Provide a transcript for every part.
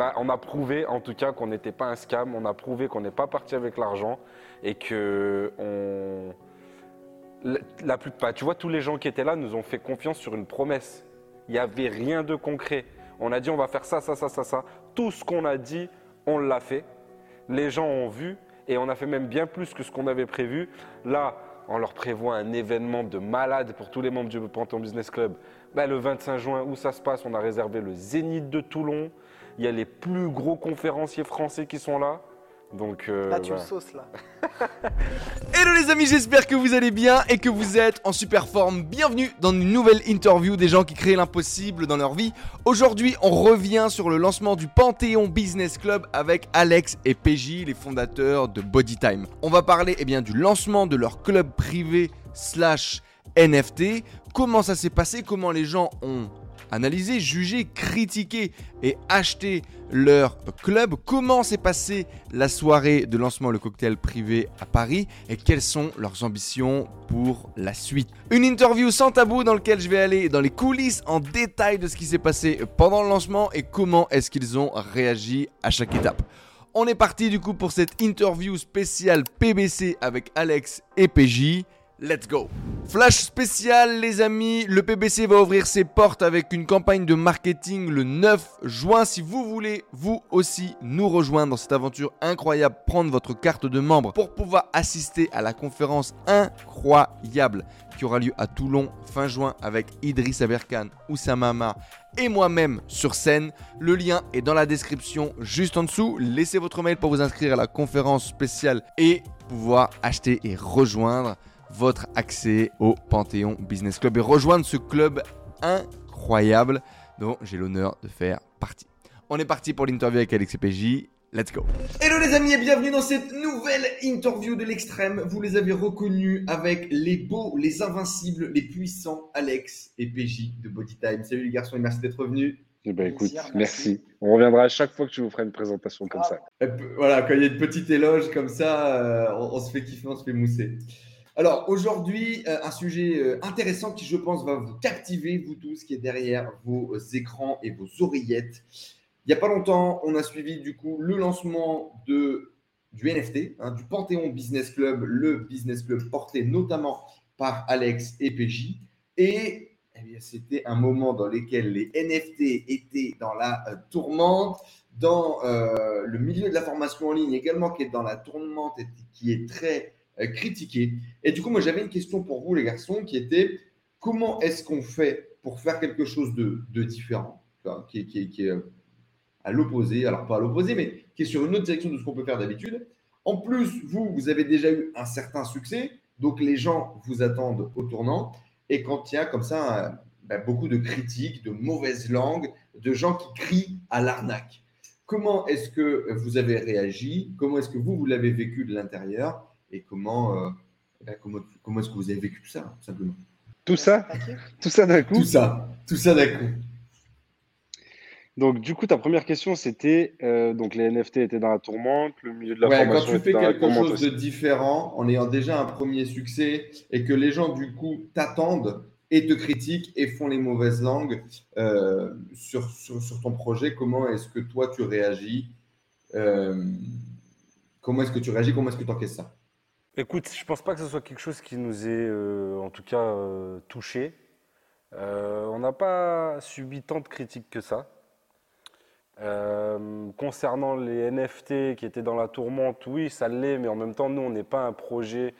bah, on a prouvé en tout cas qu'on n'était pas un scam, on a prouvé qu'on n'est pas parti avec l'argent et que la, plupart, tu vois, tous les gens qui étaient là nous ont fait confiance sur une promesse. Il n'y avait rien de concret. On a dit on va faire ça, ça, ça, ça, ça. Tout ce qu'on a dit, on l'a fait. Les gens ont vu et on a fait même bien plus que ce qu'on avait prévu. Là, on leur prévoit un événement de malade pour tous les membres du Panthéon Business Club. Bah, le 25 juin, où ça se passe, on a réservé le Zénith de Toulon. Il y a les plus gros conférenciers français qui sont là. Donc, euh, Là, tu le sauces, là. Hello les amis, j'espère que vous allez bien et que vous êtes en super forme. Bienvenue dans une nouvelle interview des gens qui créent l'impossible dans leur vie. Aujourd'hui, on revient sur le lancement du Panthéon Business Club avec Alex et PJ, les fondateurs de Bodytime. On va parler eh bien, du lancement de leur club privé slash NFT, comment ça s'est passé, comment les gens ont analysé, jugé, critiqué et acheté leur club, comment s'est passée la soirée de lancement le cocktail privé à Paris et quelles sont leurs ambitions pour la suite? Une interview sans tabou dans laquelle je vais aller dans les coulisses en détail de ce qui s'est passé pendant le lancement et comment est-ce qu'ils ont réagi à chaque étape. On est parti du coup pour cette interview spéciale PBC avec Alex et PJ. Let's go Flash spécial les amis, le PBC va ouvrir ses portes avec une campagne de marketing le 9 juin. Si vous voulez vous aussi nous rejoindre dans cette aventure incroyable, prendre votre carte de membre pour pouvoir assister à la conférence incroyable qui aura lieu à Toulon fin juin avec Idriss Aberkan, Oussama et moi-même sur scène. Le lien est dans la description juste en dessous. Laissez votre mail pour vous inscrire à la conférence spéciale et pouvoir acheter et rejoindre votre accès au Panthéon Business Club et rejoindre ce club incroyable dont j'ai l'honneur de faire partie. On est parti pour l'interview avec Alex et PJ. Let's go. Hello les amis et bienvenue dans cette nouvelle interview de l'extrême. Vous les avez reconnus avec les beaux, les invincibles, les puissants Alex et PJ de Bodytime. Salut les garçons et merci d'être revenus. eh ben, écoute, merci. merci. On reviendra à chaque fois que tu vous feras une présentation comme ça. P- Voilà, quand il y a une petite éloge comme ça, euh, on, on se fait kiffer, on se fait mousser. Alors aujourd'hui, euh, un sujet euh, intéressant qui, je pense, va vous captiver, vous tous qui êtes derrière vos euh, écrans et vos oreillettes. Il n'y a pas longtemps, on a suivi du coup le lancement de, du NFT, hein, du Panthéon Business Club, le business club porté notamment par Alex et PJ. Et eh c'était un moment dans lequel les NFT étaient dans la tourmente dans le milieu de la formation en ligne également, qui est dans la tourmente et qui est très critiqué. Et du coup, moi, j'avais une question pour vous, les garçons, qui était comment est-ce qu'on fait pour faire quelque chose de, différent, qui est euh, à l'opposé, alors pas à l'opposé, mais qui est sur une autre direction de ce qu'on peut faire d'habitude. En plus, vous, vous avez déjà eu un certain succès, donc les gens vous attendent au tournant. Et quand il y a comme ça euh, ben, beaucoup de critiques, de mauvaises langues, de gens qui crient à l'arnaque, Comment est-ce que vous avez réagi? Comment est-ce que vous, vous l'avez vécu de l'intérieur? Et comment, euh, comment, comment est-ce que vous avez vécu tout ça, tout simplement Tout ça, tout ça d'un coup. Tout ça, tout ça d'un coup. Donc, du coup, ta première question, c'était euh, donc les NFT étaient dans la tourmente, le milieu de la Ouais, quand formation tu était fais quelque chose de différent, en ayant déjà un premier succès, et que les gens, du coup, t'attendent et te critiquent et font les mauvaises langues euh, sur, sur, sur ton projet, comment est-ce que toi, tu réagis Euh, Comment est-ce que tu réagis Comment est-ce que tu encaisses ça? Écoute, je pense pas que ce soit quelque chose qui nous ait, euh, en tout cas, euh, touché. Euh, on n'a pas subi tant de critiques que ça. Concernant les NFT qui étaient dans la tourmente, oui, ça l'est, mais en même temps, nous, on n'est pas un projet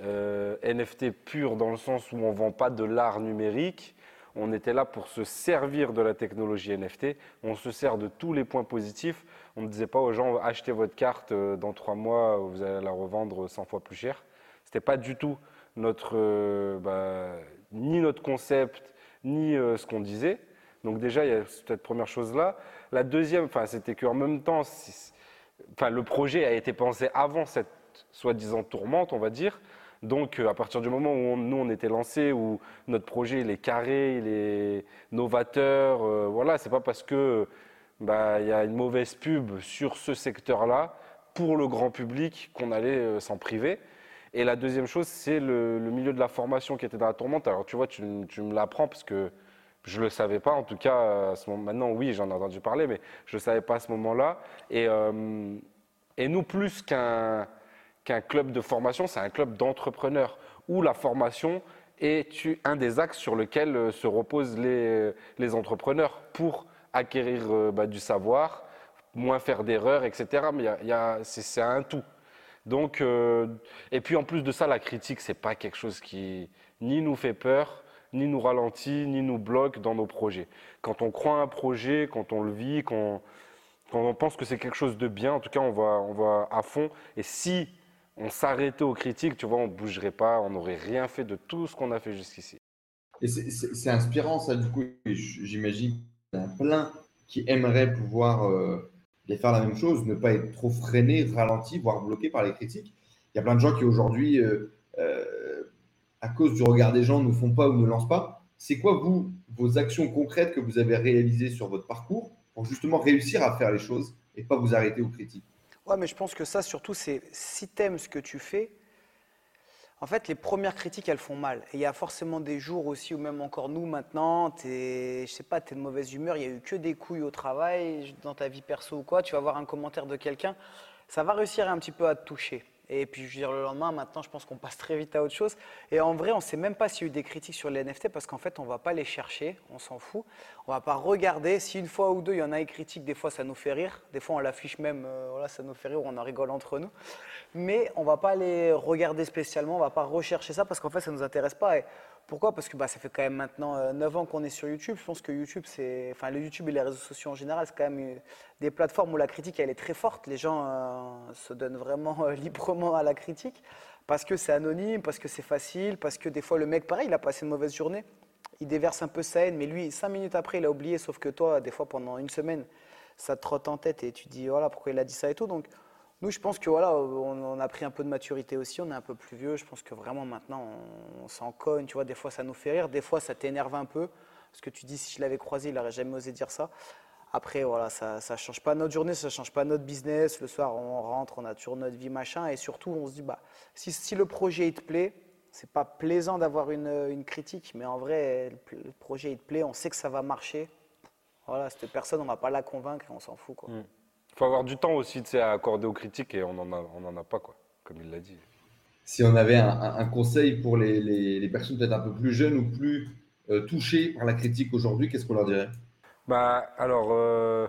NFT pur dans le sens où on ne vend pas de l'art numérique. On était là pour se servir de la technologie NFT. On se sert de tous les points positifs. On ne disait pas aux gens achetez votre carte euh, dans trois mois, vous allez la revendre 100 fois plus cher. C'était pas du tout notre, euh, bah, ni notre concept, ni euh, ce qu'on disait. Donc déjà, il y a cette première chose-là. La deuxième, enfin, c'était qu'en même temps, enfin, le projet a été pensé avant cette soi-disant tourmente, on va dire. Donc, euh, à partir du moment où nous, on était lancé, où notre projet, est carré, il est novateur, euh, voilà, c'est pas parce que bah, il y a une mauvaise pub sur ce secteur-là pour le grand public qu'on allait euh, s'en priver. Et la deuxième chose, c'est le, milieu de la formation qui était dans la tourmente. Alors, tu vois, tu, me l'apprends parce que Je ne le savais pas, en tout cas, maintenant, oui, j'en ai entendu parler, mais je ne savais pas à ce moment-là. Et, euh, et nous, plus qu'un qu'un club de formation, c'est un club d'entrepreneurs, où la formation est un des axes sur lesquels euh, se reposent les, les entrepreneurs pour acquérir euh, bah, du savoir, moins faire d'erreurs, etc. Mais y a, c'est un tout. Donc, et puis en plus de ça, la critique, c'est pas quelque chose qui ni nous fait peur, ni nous ralentit, ni nous bloque dans nos projets. Quand on croit un projet, quand on le vit, quand, on pense que c'est quelque chose de bien, en tout cas, on va, on va à fond. Et si on s'arrêtait aux critiques, tu vois, on bougerait pas, on n'aurait rien fait de tout ce qu'on a fait jusqu'ici. Et c'est inspirant, ça, du coup. J'imagine qu'il y en a plein qui aimeraient pouvoir euh, faire la même chose, ne pas être trop freiné, ralenti, voire bloqué par les critiques. Il y a plein de gens qui aujourd'hui euh, euh, à cause du regard des gens, ne font pas ou ne lancent pas. C'est quoi, vous, vos actions concrètes que vous avez réalisées sur votre parcours pour justement réussir à faire les choses et pas vous arrêter aux critiques? Ouais, mais je pense que ça, surtout, c'est si tu aimes ce que tu fais, en fait, les premières critiques, elles font mal. Et il y a forcément des jours aussi, ou même encore nous maintenant, es, je sais pas, tu es de mauvaise humeur, il n'y a eu que des couilles au travail, dans ta vie perso ou quoi, tu vas voir un commentaire de quelqu'un, ça va réussir un petit peu à te toucher. Et puis, je veux dire, le lendemain, maintenant, je pense qu'on passe très vite à autre chose. Et en vrai, on ne sait même pas s'il y a eu des critiques sur les NFT parce qu'en fait, on ne va pas les chercher, on s'en fout. On ne va pas regarder. Si une fois ou deux, il y en a des critiques, des fois, ça nous fait rire. Des fois, on l'affiche même, euh, voilà, ça nous fait rire, on en rigole entre nous. Mais on ne va pas les regarder spécialement, on ne va pas rechercher ça parce qu'en fait, ça ne nous intéresse pas. Pourquoi? Parce que bah, ça fait quand même maintenant 9 euh, ans qu'on est sur YouTube. Je pense que YouTube, c'est, enfin, le YouTube et les réseaux sociaux en général, c'est quand même euh, des plateformes où la critique, elle est très forte. Les gens euh, se donnent vraiment librement à la critique parce que c'est anonyme, parce que c'est facile, parce que des fois, le mec, pareil, il a passé une mauvaise journée. Il déverse un peu sa haine, mais lui, cinq minutes après, il a oublié. Sauf que toi, des fois, pendant une semaine, ça te trotte en tête et tu dis, voilà, pourquoi il a dit ça et tout. Donc, nous, je pense que voilà, on, a pris un peu de maturité aussi, on est un peu plus vieux. Je pense que vraiment maintenant, on, s'en cogne. Tu vois, des fois, ça nous fait rire, des fois, ça t'énerve un peu. Parce que tu dis, si je l'avais croisé, il n'aurait jamais osé dire ça. Après, voilà, ça ne change pas notre journée, ça ne change pas notre business. Le soir, on rentre, on a toujours notre vie, machin. Et surtout, on se dit, bah, si, le projet il te plaît, c'est pas plaisant d'avoir une, critique, mais en vrai, le, projet il te plaît, on sait que ça va marcher. Voilà, cette personne, on ne va pas la convaincre on s'en fout. Quoi. Mm faut avoir du temps aussi à accorder aux critiques et on n'en a, on en a pas, quoi, comme il l'a dit. Si on avait un, conseil pour les, les, personnes peut-être un peu plus jeunes ou plus euh, touchées par la critique aujourd'hui, qu'est-ce qu'on leur dirait? Bah, Alors, euh,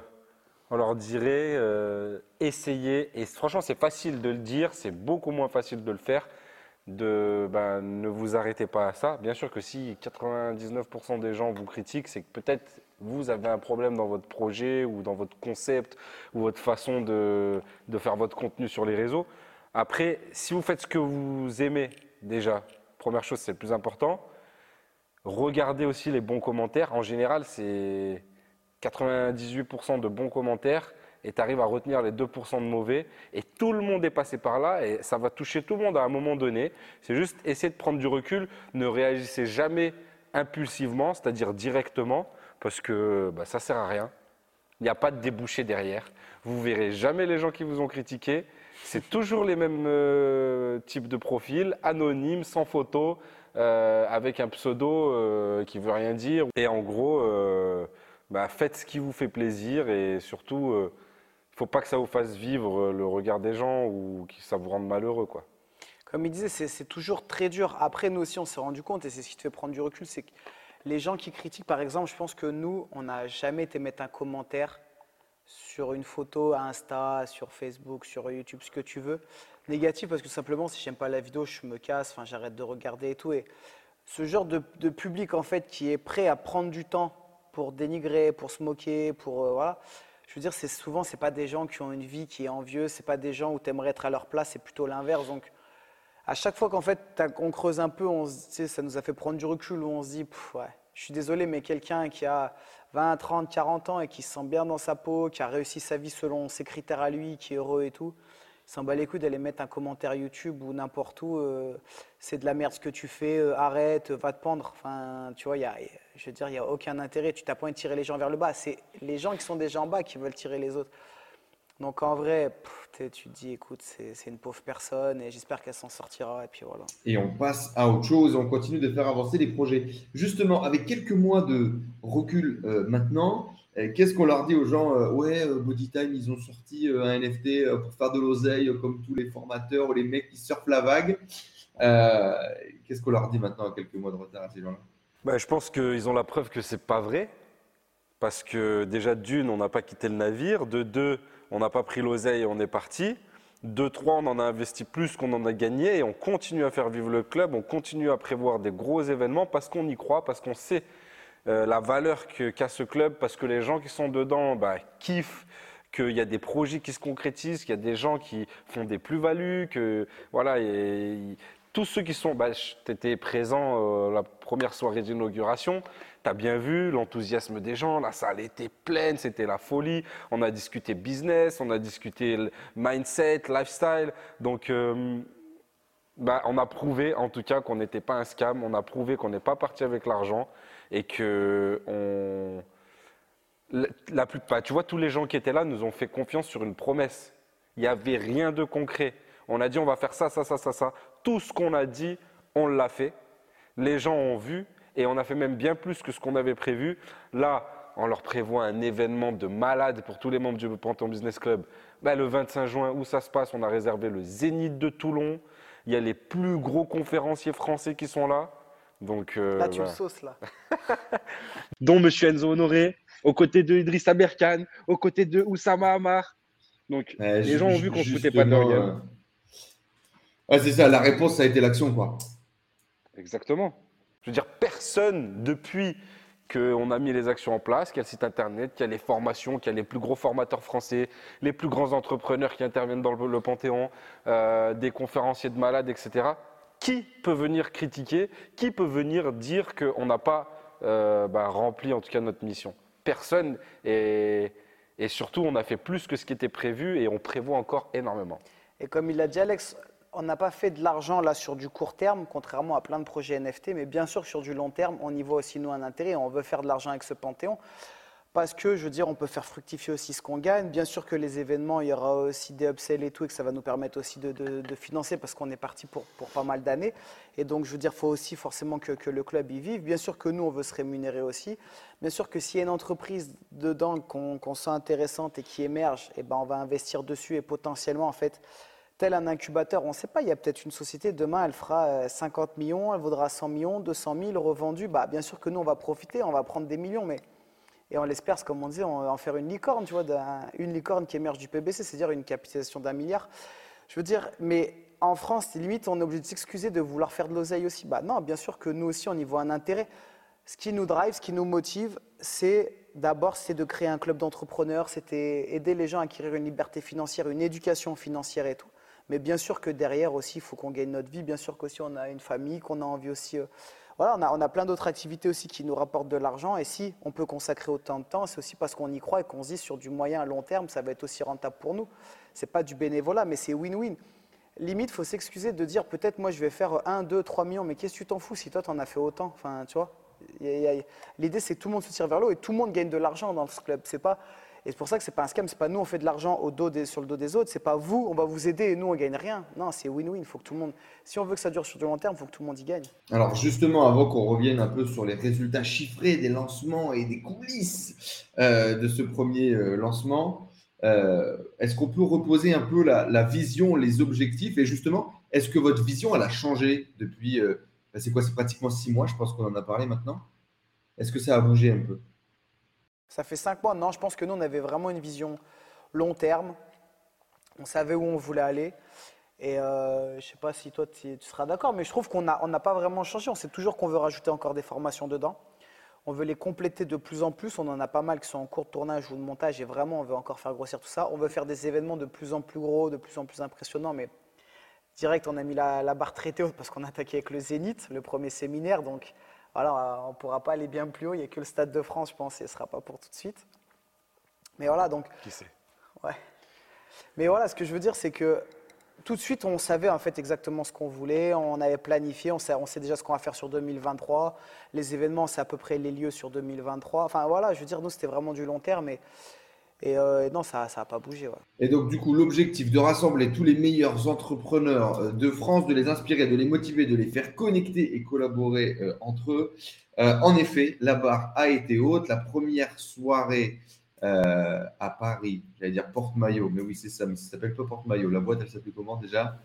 on leur dirait euh, essayez, et franchement c'est facile de le dire, c'est beaucoup moins facile de le faire, de bah, ne vous arrêtez pas à ça. Bien sûr que si 99% des gens vous critiquent, c'est que peut-être vous avez un problème dans votre projet ou dans votre concept ou votre façon de, faire votre contenu sur les réseaux. Après, si vous faites ce que vous aimez déjà, première chose, c'est le plus important. Regardez aussi les bons commentaires. En général, c'est 98% de bons commentaires et tu arrives à retenir les 2% de mauvais. Et tout le monde est passé par là et ça va toucher tout le monde à un moment donné. C'est juste essayer de prendre du recul. Ne réagissez jamais impulsivement, c'est-à-dire directement parce que bah, ça sert à rien. Il n'y a pas de débouché derrière. Vous verrez jamais les gens qui vous ont critiqué. C'est toujours les mêmes euh, types de profils, anonymes, sans photo, euh, avec un pseudo euh, qui veut rien dire. Et en gros, bah, faites ce qui vous fait plaisir et surtout, faut pas que ça vous fasse vivre le regard des gens ou que ça vous rende malheureux. Quoi. Comme il disait, c'est toujours très dur. Après, nous aussi, on s'est rendu compte, et c'est ce qui te fait prendre du recul, c'est que les gens qui critiquent, par exemple, je pense que nous, on n'a jamais été mettre un commentaire sur une photo Insta, sur Facebook, sur YouTube, ce que tu veux, négatif parce que simplement si j'aime pas la vidéo, je me casse, enfin j'arrête de regarder et tout. Et ce genre de, public en fait qui est prêt à prendre du temps pour dénigrer, pour se moquer, pour euh, voilà. Je veux dire, c'est souvent c'est pas des gens qui ont une vie qui est envieuse, c'est pas des gens où tu aimerais être à leur place, c'est plutôt l'inverse. Donc à chaque fois qu'en fait on creuse un peu, on, ça nous a fait prendre du recul où on se dit, ouais, je suis désolé, mais quelqu'un qui a 20, 30, 40 ans et qui se sent bien dans sa peau, qui a réussi sa vie selon ses critères à lui, qui est heureux et tout, s'en bat les couilles d'aller mettre un commentaire YouTube ou n'importe où, euh, c'est de la merde ce que tu fais, euh, arrête, va te pendre. Enfin, tu vois, y a, je veux dire, il n'y a aucun intérêt. Tu t'as pas de tirer les gens vers le bas. C'est les gens qui sont déjà en bas qui veulent tirer les autres. Donc en vrai, tu te dis, écoute, c'est une pauvre personne et j'espère qu'elle s'en sortira. Et puis voilà. Et on passe à autre chose, on continue de faire avancer les projets. Justement, avec quelques mois de recul euh, maintenant, qu'est-ce qu'on leur dit aux gens euh, Ouais, Bodytime, ils ont sorti un NFT pour faire de l'oseille, comme tous les formateurs ou les mecs qui surfent la vague. qu'est-ce qu'on leur dit maintenant à quelques mois de retard à ces gens-là? Bah, Je pense qu'ils ont la preuve que c'est pas vrai. Parce que déjà, d'une, on n'a pas quitté le navire. De deux, on n'a pas pris l'oseille et on est parti. De trois, on en a investi plus qu'on en a gagné et on continue à faire vivre le club, on continue à prévoir des gros événements parce qu'on y croit, parce qu'on sait euh, la valeur qu'a ce club, parce que les gens qui sont dedans bah, kiffent, qu'il y a des projets qui se concrétisent, qu'il y a des gens qui font des plus-values, que voilà, tous ceux qui sont, bah, tu étais présent euh, la première soirée d'inauguration, tu as bien vu l'enthousiasme des gens, la salle était pleine, c'était la folie. On a discuté business, on a discuté mindset, lifestyle. Donc, euh, bah, on a prouvé en tout cas qu'on n'était pas un scam, on a prouvé qu'on n'est pas parti avec l'argent et que on. La, plupart, tu vois, tous les gens qui étaient là nous ont fait confiance sur une promesse. Il n'y avait rien de concret. On a dit on va faire ça, ça, ça, ça, ça. Tout ce qu'on a dit, on l'a fait. Les gens ont vu et on a fait même bien plus que ce qu'on avait prévu. Là, on leur prévoit un événement de malade pour tous les membres du Panthéon Business Club. Ben, le 25 juin, où ça se passe, on a réservé le Zénith de Toulon. Il y a les plus gros conférenciers français qui sont là. Donc, euh, là, tu le sauces, là. Dont M. Enzo Honoré, aux côtés de Idriss Aberkan, aux côtés de Oussama Amar. Donc, les gens ont vu qu'on ne se foutait pas de leur gueule. Euh, c'est ça, la réponse, ça a été l'action, quoi. Exactement. Je veux dire, personne, depuis qu'on a mis les actions en place, qu'il y a le site internet, qu'il y a les formations, qu'il y a les plus gros formateurs français, les plus grands entrepreneurs qui interviennent dans le, Panthéon, euh, des conférenciers de malades, etc. Qui peut venir critiquer? Qui peut venir dire qu'on n'a pas euh, bah, rempli en tout cas notre mission? Personne. Et, et surtout, on a fait plus que ce qui était prévu et on prévoit encore énormément. Et comme il l'a dit Alex, on n'a pas fait de l'argent là sur du court terme, contrairement à plein de projets NFT, mais bien sûr sur du long terme, on y voit aussi nous un intérêt. On veut faire de l'argent avec ce Panthéon parce que, je veux dire, on peut faire fructifier aussi ce qu'on gagne. Bien sûr que les événements, il y aura aussi des upsells et tout, et que ça va nous permettre aussi de, financer parce qu'on est parti pour, pas mal d'années. Et donc, je veux dire, il faut aussi forcément que, le club y vive. Bien sûr que nous, on veut se rémunérer aussi. Bien sûr que s'il y a une entreprise dedans qu'on sent intéressante et qui émerge, eh ben, on va investir dessus et potentiellement, en fait, tel un incubateur, on ne sait pas, il y a peut-être une société, demain elle fera 50 euh, millions, elle vaudra 100 millions, 200 000 revendus, bah, bien sûr que nous on va profiter, on va prendre des millions, mais et on l'espère, comme on disait, va en faire une licorne, tu vois, une licorne qui émerge du PBC, c'est-à-dire une capitalisation d'un milliard. Je veux dire, mais en France, limite, on est obligé de s'excuser de vouloir faire de l'oseille aussi. Bah non, bien sûr que nous aussi, on y voit un intérêt. Ce qui nous drive, ce qui nous motive, c'est d'abord, c'est de créer un club d'entrepreneurs, c'était aider les gens à acquérir une liberté financière, une éducation financière et tout. Mais bien sûr que derrière aussi, il faut qu'on gagne notre vie. Bien sûr qu'aussi, on a une famille, qu'on a envie aussi. Voilà, on a, plein d'autres activités aussi qui nous rapportent de l'argent. Et si on peut consacrer autant de temps, c'est aussi parce qu'on y croit et qu'on se dit sur du moyen à long terme, ça va être aussi rentable pour nous. C'est pas du bénévolat, mais c'est win-win. Limite, il faut s'excuser de dire peut-être moi je vais faire 1, 2, 3 millions, mais qu'est-ce que tu t'en fous si toi tu en as fait autant? Enfin, L'idée c'est que tout le monde se tire vers l'eau et tout le monde gagne de l'argent dans ce club. C'est pas et c'est pour ça que c'est pas un scam, c'est pas nous on fait de l'argent sur le dos des autres, c'est pas vous, on va vous aider et nous on gagne rien. Non, c'est win-win. Faut que tout le monde, si on veut que ça dure sur du long terme, il faut que tout le monde y gagne. Alors justement, avant qu'on revienne un peu sur les résultats chiffrés des lancements et des coulisses euh, de ce premier euh, lancement, euh, est-ce qu'on peut reposer un peu la, vision, les objectifs? Et justement, est-ce que votre vision elle a changé depuis bah, C'est quoi C'est pratiquement six mois, je pense qu'on en a parlé maintenant. Est-ce que ça a bougé un peu? Ça fait cinq mois. Non, je pense que nous, on avait vraiment une vision long terme. On savait où on voulait aller. Et euh, je ne sais pas si toi, tu, seras d'accord, mais je trouve qu'on n'a pas vraiment changé. On sait toujours qu'on veut rajouter encore des formations dedans. On veut les compléter de plus en plus. On en a pas mal qui sont en cours de tournage ou de montage. Et vraiment, on veut encore faire grossir tout ça. On veut faire des événements de plus en plus gros, de plus en plus impressionnants. Mais direct, on a mis la, la barre très haute parce qu'on a attaqué avec le Zénith, le premier séminaire. Donc, voilà, on ne pourra pas aller bien plus haut. Il n'y a que le Stade de France, je pense, et ce ne sera pas pour tout de suite. Mais voilà, donc. Qui sait? Ouais. Mais voilà, ce que je veux dire, c'est que tout de suite, on savait en fait exactement ce qu'on voulait, on avait planifié, on sait, on sait déjà ce qu'on va faire sur 2023. Les événements, c'est à peu près les lieux sur 2023. Enfin voilà, je veux dire, nous, c'était vraiment du long terme. Et, Et, euh, non, ça n'a pas bougé. Et donc, du coup, l'objectif de rassembler tous les meilleurs entrepreneurs euh, de France, de les inspirer, de les motiver, de les faire connecter et collaborer euh, entre eux. en effet, la barre a été haute. La première soirée à Paris, j'allais dire Porte-Maillot, mais oui, c'est ça, mais ça s'appelle pas Porte-Maillot. La boîte, elle s'appelle comment déjà?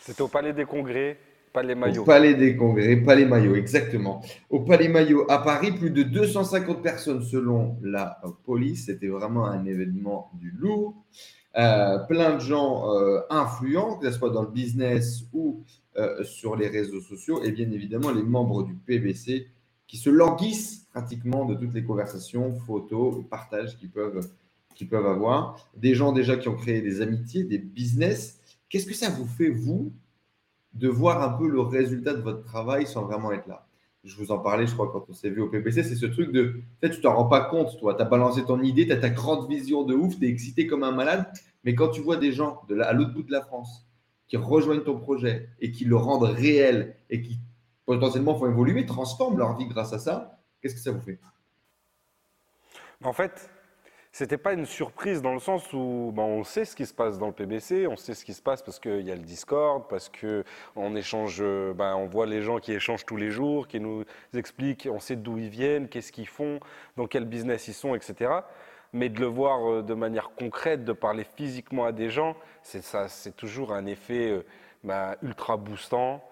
C'était au Palais des Congrès. Palais Maillot. Au Palais des Congrès, Palais Maillot, exactement. Au Palais Maillot à Paris, plus de 250 personnes selon la police. C'était vraiment un événement du lourd. Euh, plein de gens euh, influents, que ce soit dans le business ou euh, sur les réseaux sociaux, et bien évidemment les membres du PBC qui se languissent pratiquement de toutes les conversations, photos, partages qu'ils peuvent, qu'ils peuvent avoir. Des gens déjà qui ont créé des amitiés, des business. Qu'est-ce que ça vous fait, vous, de voir un peu le résultat de votre travail sans vraiment être là. Je vous en parlais, je crois, quand on s'est vu au PPC, c'est ce truc de, tu tu t'en rends pas compte, toi, tu as balancé ton idée, tu as ta grande vision de ouf, tu es excité comme un malade, mais quand tu vois des gens de à l'autre bout de la France qui rejoignent ton projet et qui le rendent réel et qui potentiellement font évoluer, transforment leur vie grâce à ça, qu'est-ce que ça vous fait? En fait, c'était pas une surprise dans le sens où ben, on sait ce qui se passe dans le PBC, on sait ce qui se passe parce qu'il y a le Discord, parce que on échange, ben, on voit les gens qui échangent tous les jours, qui nous expliquent, on sait d'où ils viennent, qu'est-ce qu'ils font, dans quel business ils sont, etc. Mais de le voir euh, de manière concrète, de parler physiquement à des gens, c'est ça, c'est toujours un effet euh, ben, ultra boostant.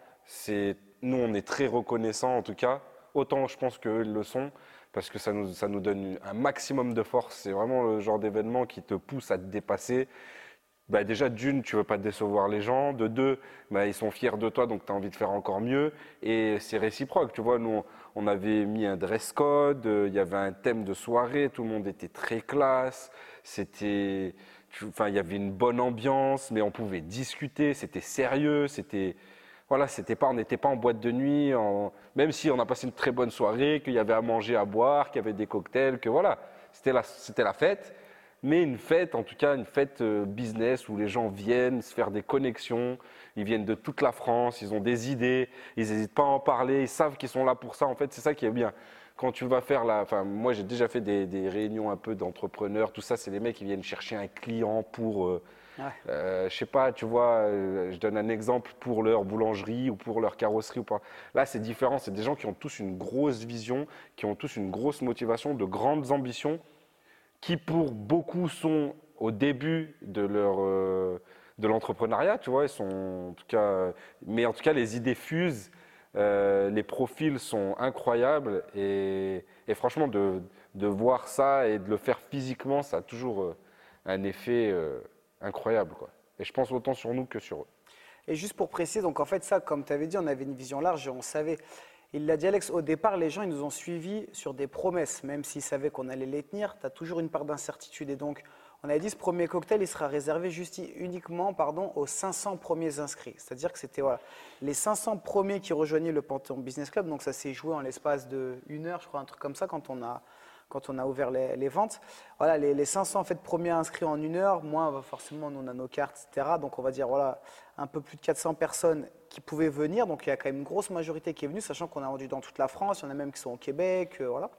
Nous, on est très reconnaissants en tout cas. Autant je pense qu'eux le sont parce que ça nous, ça nous donne un maximum de force. C'est vraiment le genre d'événement qui te pousse à te dépasser. Bah déjà, d'une, tu veux pas décevoir les gens. De deux, bah, ils sont fiers de toi, donc tu as envie de faire encore mieux. Et c'est réciproque. Tu vois, nous, on avait mis un dress code, il y avait un thème de soirée, tout le monde était très classe. C'était. Enfin, il y avait une bonne ambiance, mais on pouvait discuter, c'était sérieux, c'était voilà, c'était pas, on n'était pas en boîte de nuit, même si on a passé une très bonne soirée, qu'il y avait à manger, à boire, qu'il y avait des cocktails, que voilà, c'était la, fête. Mais une fête, en tout cas, une fête euh, business où les gens viennent se faire des connexions, ils viennent de toute la France, ils ont des idées, ils n'hésitent pas à en parler, ils savent qu'ils sont là pour ça. En fait, c'est ça qui est bien. Quand tu vas faire la. Enfin, moi, j'ai déjà fait des, réunions un peu d'entrepreneurs, tout ça, c'est les mecs qui viennent chercher un client pour. Euh, Ouais. Euh, je sais pas, tu vois, euh, je donne un exemple pour leur boulangerie ou pour leur carrosserie ou. Là, c'est différent. C'est des gens qui ont tous une grosse vision, qui ont tous une grosse motivation, de grandes ambitions, qui pour beaucoup sont au début de leur euh, de l'entrepreneuriat, tu vois. Ils sont en tout cas, mais en tout cas, les idées fusent. les profils sont incroyables et, et franchement, de, de, voir ça et de le faire physiquement, ça a toujours un effet incroyable. Quoi. Et je pense autant sur nous que sur eux. Et juste pour préciser, donc en fait, ça, comme tu avais dit, on avait une vision large et on savait. Il l'a dit, Alex, au départ, les gens, ils nous ont suivis sur des promesses, même s'ils savaient qu'on allait les tenir. Tu as toujours une part d'incertitude. Et donc, on a dit, ce premier cocktail, il sera réservé uniquement pardon, aux 500 premiers inscrits. C'est-à-dire que c'était voilà, les 500 premiers qui rejoignaient le Panthéon Business Club. Donc, ça s'est joué en l'espace d'une heure, je crois, un truc comme ça, quand on a, quand on a ouvert les, ventes. Voilà, les, 500 en fait, premiers inscrits en une heure, moins forcément, nous on a nos cartes, etc. Donc on va dire voilà, un peu plus de 400 personnes qui pouvaient venir. Donc il y a quand même une grosse majorité qui est venue, sachant qu'on a vendu dans toute la France, il y en a même qui sont au Québec. Euh, voilà.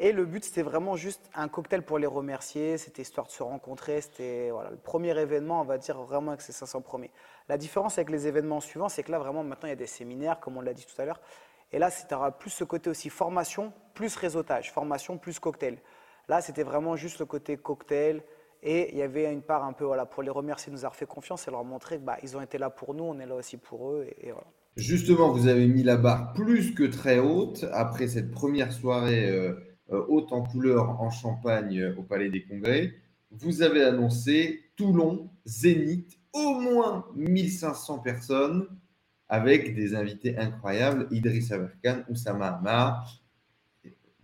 Et le but, c'était vraiment juste un cocktail pour les remercier. C'était histoire de se rencontrer. C'était voilà, le premier événement, on va dire, vraiment avec ces 500 premiers. La différence avec les événements suivants, c'est que là, vraiment, maintenant, il y a des séminaires, comme on l'a dit tout à l'heure. Et là, tu plus ce côté aussi formation, plus réseautage, formation, plus cocktail. Là, c'était vraiment juste le côté cocktail. Et il y avait une part un peu voilà, pour les remercier nous avoir fait confiance et leur montrer qu'ils bah, ont été là pour nous, on est là aussi pour eux. Et, voilà. Justement, vous avez mis la barre plus que très haute après cette première soirée euh, euh, haute en couleur en Champagne euh, au Palais des Congrès. Vous avez annoncé Toulon, Zénith, au moins 1500 personnes avec des invités incroyables, Idriss Aberkan, Oussama Hamar.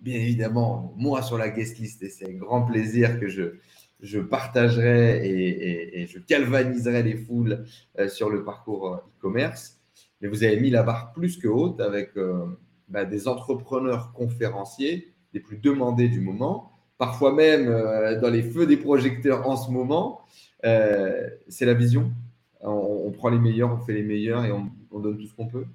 Bien évidemment, moi sur la guest list, et c'est un grand plaisir que je, je partagerai et, je galvaniserai les foules euh, sur le parcours euh, e-commerce. Mais vous avez mis la barre plus que haute avec euh, bah, des entrepreneurs conférenciers, les plus demandés du moment, parfois même dans les feux des projecteurs en ce moment. c'est la vision? On, prend les meilleurs, on fait les meilleurs et on, on donne tout ce qu'on peut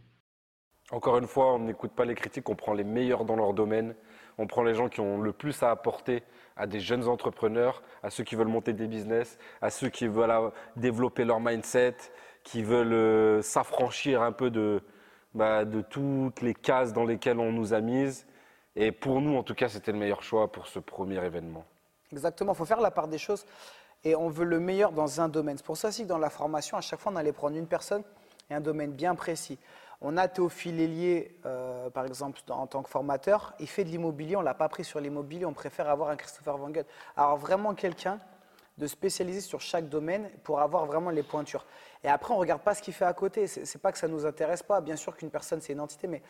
Encore une fois, on n'écoute pas les critiques, on prend les meilleurs dans leur domaine, on prend les gens qui ont le plus à apporter à des jeunes entrepreneurs, à ceux qui veulent monter des business, à ceux qui veulent développer leur mindset, qui veulent euh, s'affranchir un peu de, bah, de toutes les cases dans lesquelles on nous a mises. Et pour nous, en tout cas, c'était le meilleur choix pour ce premier événement. Exactement, il faut faire la part des choses. Et on veut le meilleur dans un domaine. C'est pour ça aussi que dans la formation, à chaque fois, on allait prendre une personne et un domaine bien précis. On a Théophile Hélier, euh, par exemple, en tant que formateur. Il fait de l'immobilier, on ne l'a pas pris sur l'immobilier, on préfère avoir un Christopher Van Gogh. Alors vraiment quelqu'un de spécialisé sur chaque domaine pour avoir vraiment les pointures. Et après, on ne regarde pas ce qu'il fait à côté. Ce n'est pas que ça ne nous intéresse pas. Bien sûr qu'une personne, c'est une entité, mais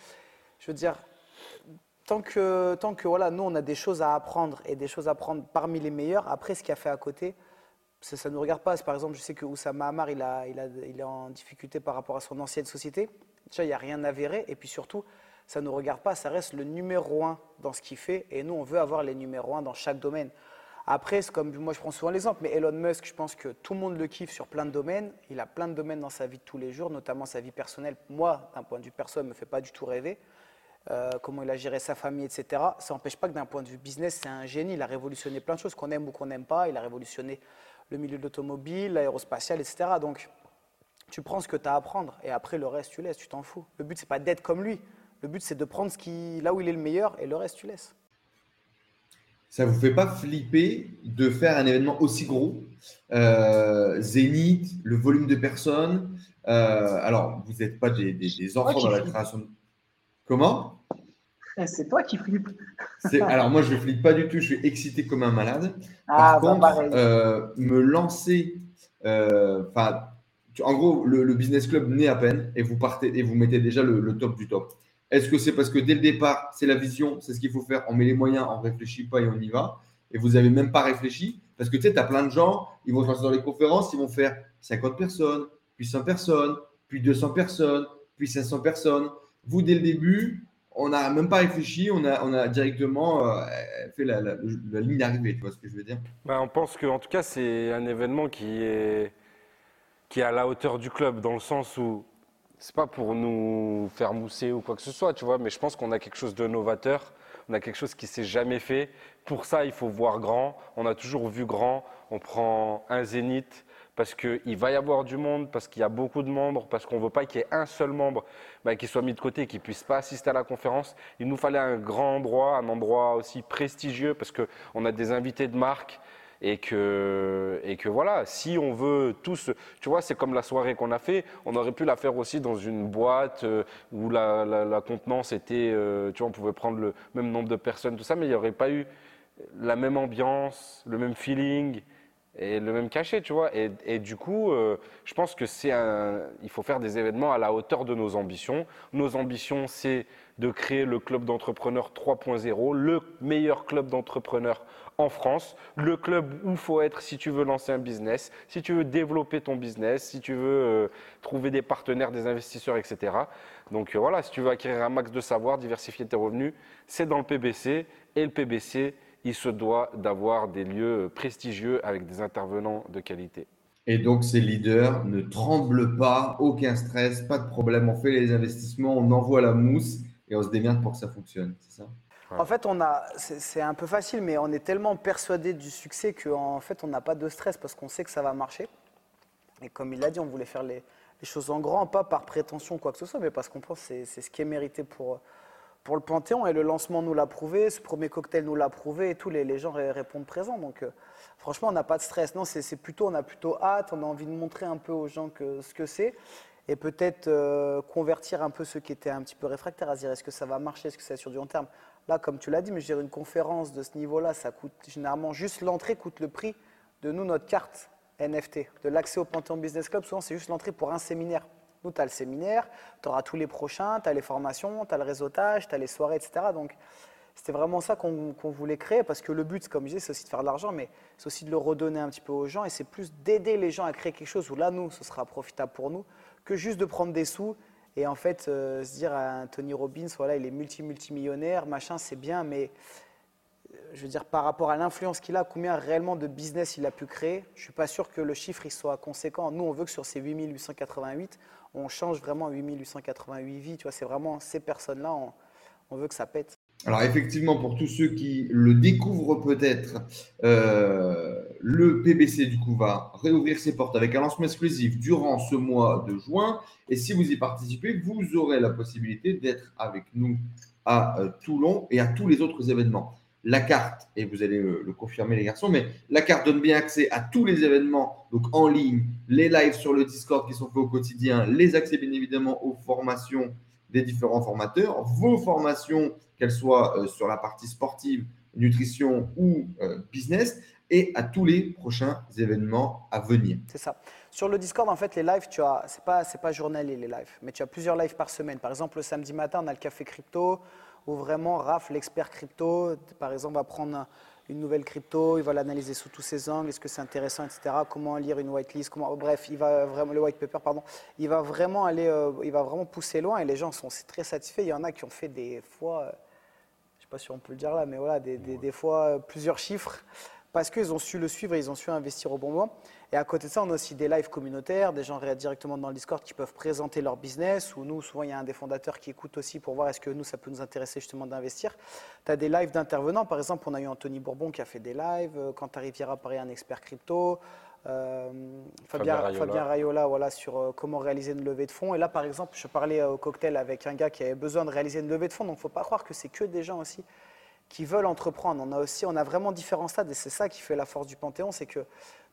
je veux dire, tant que, tant que voilà, nous, on a des choses à apprendre et des choses à prendre parmi les meilleurs, après, ce qu'il a fait à côté, ça ne nous regarde pas. Par exemple, je sais que Oussama Hamar, il, est en difficulté par rapport à son ancienne société. Déjà, il n'y a rien verrer. Et puis surtout, ça ne nous regarde pas. Ça reste le numéro un dans ce qu'il fait. Et nous, on veut avoir les numéros un dans chaque domaine. Après, comme moi, je prends souvent l'exemple, mais Elon Musk, je pense que tout le monde le kiffe sur plein de domaines. Il a plein de domaines dans sa vie de tous les jours, notamment sa vie personnelle. Moi, d'un point de vue perso, ne me fait pas du tout rêver. Euh, comment il a géré sa famille, etc. Ça n'empêche pas que d'un point de vue business, c'est un génie. Il a révolutionné plein de choses, qu'on aime ou qu'on n'aime pas. Il a révolutionné le milieu de l'automobile, l'aérospatial, etc. Donc, tu prends ce que tu as à apprendre et après, le reste, tu laisses, tu t'en fous. Le but, c'est pas d'être comme lui. Le but, c'est de prendre ce qui, là où il est le meilleur et le reste, tu laisses. Ça vous fait pas flipper de faire un événement aussi gros euh, Zénith, le volume de personnes. Euh, alors, vous n'êtes pas des, enfants dans la création. Comment? C'est toi qui flippes. alors, moi, je ne flippe pas du tout. Je suis excité comme un malade. Ah, Par bah, contre, euh, me lancer. en gros, le, business club naît à peine et vous partez et vous mettez déjà le top du top. Est-ce que c'est parce que dès le départ, c'est la vision, c'est ce qu'il faut faire, on met les moyens, on ne réfléchit pas et on y va, et vous n'avez même pas réfléchi? Parce que tu sais, tu as plein de gens, ils vont se lancer dans les conférences, ils vont faire 50 personnes, puis 100 personnes, puis 200 personnes, puis 500 personnes. Vous, dès le début, on n'a même pas réfléchi, on a, directement euh, fait la, ligne d'arrivée, tu vois ce que je veux dire? Ben, On pense qu'en tout cas, c'est un événement qui est, qui est à la hauteur du club, dans le sens où c'est pas pour nous faire mousser ou quoi que ce soit, tu vois, mais je pense qu'on a quelque chose de novateur, on a quelque chose qui s'est jamais fait. Pour ça, il faut voir grand. On a toujours vu grand. On prend un zénith parce qu'il va y avoir du monde, parce qu'il y a beaucoup de membres, parce qu'on ne veut pas qu'il y ait un seul membre bah, qui soit mis de côté et qui ne puisse pas assister à la conférence. Il nous fallait un grand endroit, un endroit aussi prestigieux, parce qu'on a des invités de marque et que, et que voilà, si on veut tous, tu vois, c'est comme la soirée qu'on a fait, on aurait pu la faire aussi dans une boîte euh, où la, contenance était, euh, tu vois, on pouvait prendre le même nombre de personnes, tout ça, mais il n'y aurait pas eu la même ambiance, le même feeling et le même cachet, tu vois. Et, du coup, euh, je pense que c'est un, il faut faire des événements à la hauteur de nos ambitions. Nos ambitions, c'est de créer le club d'entrepreneurs 3.0, le meilleur club d'entrepreneurs en France, le club où faut être si tu veux lancer un business, si tu veux développer ton business, si tu veux euh, trouver des partenaires, des investisseurs, etc. Donc euh, voilà, si tu veux acquérir un max de savoir, diversifier tes revenus, c'est dans le PBC. Et le PBC, il se doit d'avoir des lieux prestigieux avec des intervenants de qualité. Et donc, ces leaders ne tremblent pas, aucun stress, pas de problème. On fait les investissements, on envoie la mousse et on se démerde pour que ça fonctionne. C'est ça? En fait, on a, c'est un peu facile, mais on est tellement persuadé du succès qu'en fait, on n'a pas de stress parce qu'on sait que ça va marcher. Et comme il l'a dit, on voulait faire les, choses en grand, pas par prétention quoi que ce soit, mais parce qu'on pense que c'est ce qui est mérité pour, pour le Panthéon. Et le lancement nous l'a prouvé, ce premier cocktail nous l'a prouvé, et tous les, gens répondent présents. Donc, euh, franchement, on n'a pas de stress. Non, c'est plutôt, on a plutôt hâte, on a envie de montrer un peu aux gens ce que c'est et peut-être euh, convertir un peu ceux qui étaient un petit peu réfractaires à dire est-ce que ça va marcher, est-ce que c'est sur du long terme. Là, comme tu l'as dit, mais je une conférence de ce niveau-là, ça coûte généralement juste l'entrée coûte le prix de nous, notre carte NFT, de l'accès au Panthéon Business Club. Souvent, c'est juste l'entrée pour un séminaire. Nous, tu as le séminaire, tu auras tous les prochains, tu as les formations, tu as le réseautage, tu as les soirées, etc. Donc, c'était vraiment ça qu'on voulait créer parce que le but, comme je disais, c'est aussi de faire de l'argent, mais c'est aussi de le redonner un petit peu aux gens et c'est plus d'aider les gens à créer quelque chose où là, nous, ce sera profitable pour nous que juste de prendre des sous et en fait, euh, se dire à Tony Robbins, voilà, il est multi-multimillionnaire, machin, c'est bien, mais je veux dire, par rapport à l'influence qu'il a, combien réellement de business il a pu créer, je ne suis pas sûr que le chiffre soit conséquent. Nous, on veut que sur ces 8888, on change vraiment 8888 vies. Tu vois, c'est vraiment ces personnes-là, on, veut que ça pète. Alors effectivement, pour tous ceux qui le découvrent peut-être, euh, le PBC du coup va réouvrir ses portes avec un lancement exclusif durant ce mois de juin. Et si vous y participez, vous aurez la possibilité d'être avec nous à euh, Toulon et à tous les autres événements. La carte, et vous allez le, confirmer les garçons, mais la carte donne bien accès à tous les événements, donc en ligne, les lives sur le Discord qui sont faits au quotidien, les accès bien évidemment aux formations des différents formateurs, vos formations, qu'elles soient euh, sur la partie sportive, nutrition ou euh, business, et à tous les prochains événements à venir. C'est ça. Sur le Discord, en fait, les lives, tu as, c'est pas, c'est pas journalier les lives, mais tu as plusieurs lives par semaine. Par exemple, le samedi matin, on a le café crypto, où vraiment Raph, l'expert crypto, par exemple, va prendre une nouvelle crypto, il va l'analyser sous tous ses angles, est-ce que c'est intéressant, etc. Comment lire une whitelist, comment, bref, il va vraiment le white paper, pardon, il va vraiment aller, euh, il va vraiment pousser loin et les gens sont très satisfaits. Il y en a qui ont fait des fois, euh, je sais pas si on peut le dire là, mais voilà, des, des- des fois euh, plusieurs chiffres parce qu'ils ont su le suivre et ils ont su investir au bon moment. Et à côté de ça, on a aussi des lives communautaires, des gens directement dans le Discord qui peuvent présenter leur business, ou nous, souvent, il y a un des fondateurs qui écoute aussi pour voir est-ce que nous, ça peut nous intéresser justement d'investir. Tu as des lives d'intervenants, par exemple, on a eu Anthony Bourbon qui a fait des lives, euh, Quentin Riviera, pareil, un expert crypto, euh, Fabien, Fabien Raiola. Fabien Raiola, voilà, sur euh, comment réaliser une levée de fonds. Et là, par exemple, je parlais euh, au cocktail avec un gars qui avait besoin de réaliser une levée de fonds, donc il ne faut pas croire que c'est que des gens aussi qui veulent entreprendre. On a aussi, on a vraiment différents stades et c'est ça qui fait la force du Panthéon, c'est que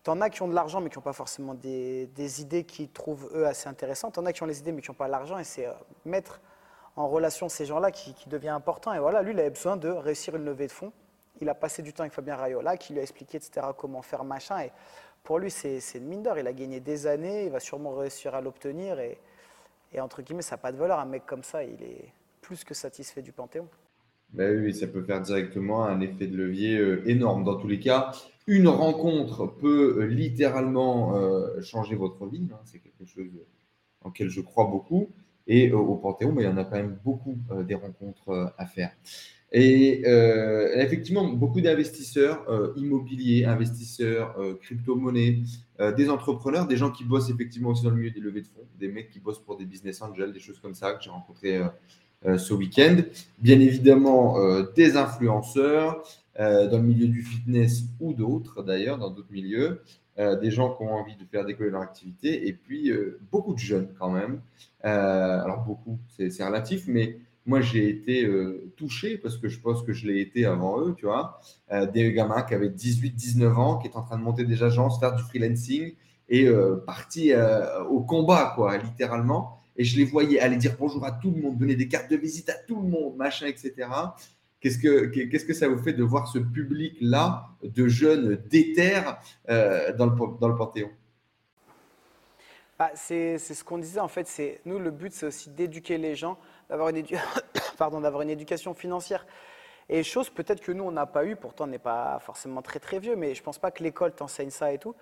tu en as qui ont de l'argent mais qui n'ont pas forcément des, idées qu'ils trouvent eux assez intéressantes. Tu en as qui ont les idées mais qui n'ont pas l'argent et c'est euh, mettre en relation ces gens-là qui, devient important. Et voilà, lui, il avait besoin de réussir une levée de fonds. Il a passé du temps avec Fabien Raiola qui lui a expliqué, etc., comment faire machin. Et pour lui, c'est une mine d'or. Il a gagné des années, il va sûrement réussir à l'obtenir. Et, et entre guillemets, ça n'a pas de valeur. Un mec comme ça, il est plus que satisfait du Panthéon. Ben oui, ça peut faire directement un effet de levier euh, énorme. Dans tous les cas, une rencontre peut euh, littéralement euh, changer votre vie. hein. C'est quelque chose en lequel je crois beaucoup. Et au Panthéon, ben, il y en a quand même beaucoup des rencontres à faire. Et effectivement, beaucoup d'investisseurs immobiliers, investisseurs, crypto-monnaies, des entrepreneurs, des gens qui bossent effectivement aussi dans le milieu des levées de fonds, des mecs qui bossent pour des business angels, des choses comme ça que j'ai rencontré ce week-end. Bien évidemment, euh, des influenceurs euh, dans le milieu du fitness ou d'autres d'ailleurs, dans d'autres milieux, euh, des gens qui ont envie de faire décoller leur activité, et puis euh, beaucoup de jeunes quand même. Euh, alors beaucoup, c'est relatif, mais moi j'ai été euh, touché parce que je pense que je l'ai été avant eux, tu vois. Euh, des gamins qui avaient 18-19 ans, qui étaient en train de monter des agences, faire du freelancing et euh, partis euh, au combat, quoi, littéralement. Et je les voyais aller dire bonjour à tout le monde, donner des cartes de visite à tout le monde, machin, etc. Qu'est-ce que, qu'est-ce que ça vous fait de voir ce public-là de jeunes déter euh, dans, le, dans le Panthéon? Bah, c'est ce qu'on disait en fait. C'est nous le but, c'est aussi d'éduquer les gens, d'avoir une, édu- pardon, d'avoir une éducation financière. Et chose peut-être que nous on n'a pas eu. Pourtant, on n'est pas forcément très très vieux, mais je pense pas que l'école t'enseigne ça et tout.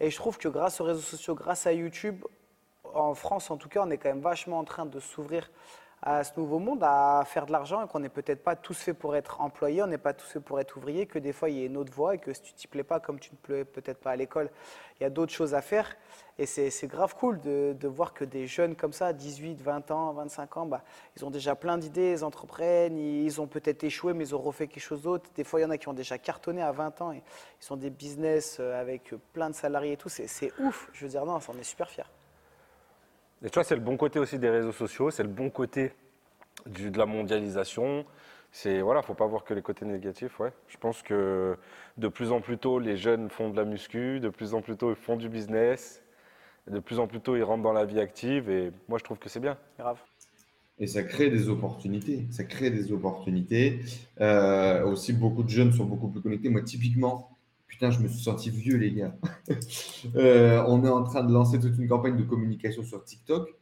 Et je trouve que grâce aux réseaux sociaux, grâce à YouTube, en France en tout cas, on est quand même vachement en train de s'ouvrir à ce nouveau monde, à faire de l'argent et qu'on n'est peut-être pas tous faits pour être employés, on n'est pas tous faits pour être ouvriers, que des fois il y a une autre voie et que si tu t'y plais pas comme tu ne plais peut-être pas à l'école, il y a d'autres choses à faire. Et c'est grave cool de, de voir que des jeunes comme ça, 18, 20 ans, 25 ans, bah, ils ont déjà plein d'idées, ils entreprennent, ils ont peut-être échoué, mais ils ont refait quelque chose d'autre. Des fois, il y en a qui ont déjà cartonné à 20 ans et ils ont des business euh, avec plein de salariés et tout. C'est ouf. Je veux dire, non, on est super fiers. Et tu vois, c'est le bon côté aussi des réseaux sociaux, c'est le bon côté du- de la mondialisation. C'est voilà, faut pas voir que les côtés négatifs. Ouais, je pense que de plus en plus tôt, les jeunes font de la muscu, de plus en plus tôt, ils font du business, de plus en plus tôt, ils rentrent dans la vie active. Et moi, je trouve que c'est bien. Grave. Et ça crée des opportunités. Ça crée des opportunités. Euh, aussi, beaucoup de jeunes sont beaucoup plus connectés. Moi, typiquement, putain, je me suis senti vieux, les gars. Euh, on est en train de lancer toute une campagne de communication sur TikTok.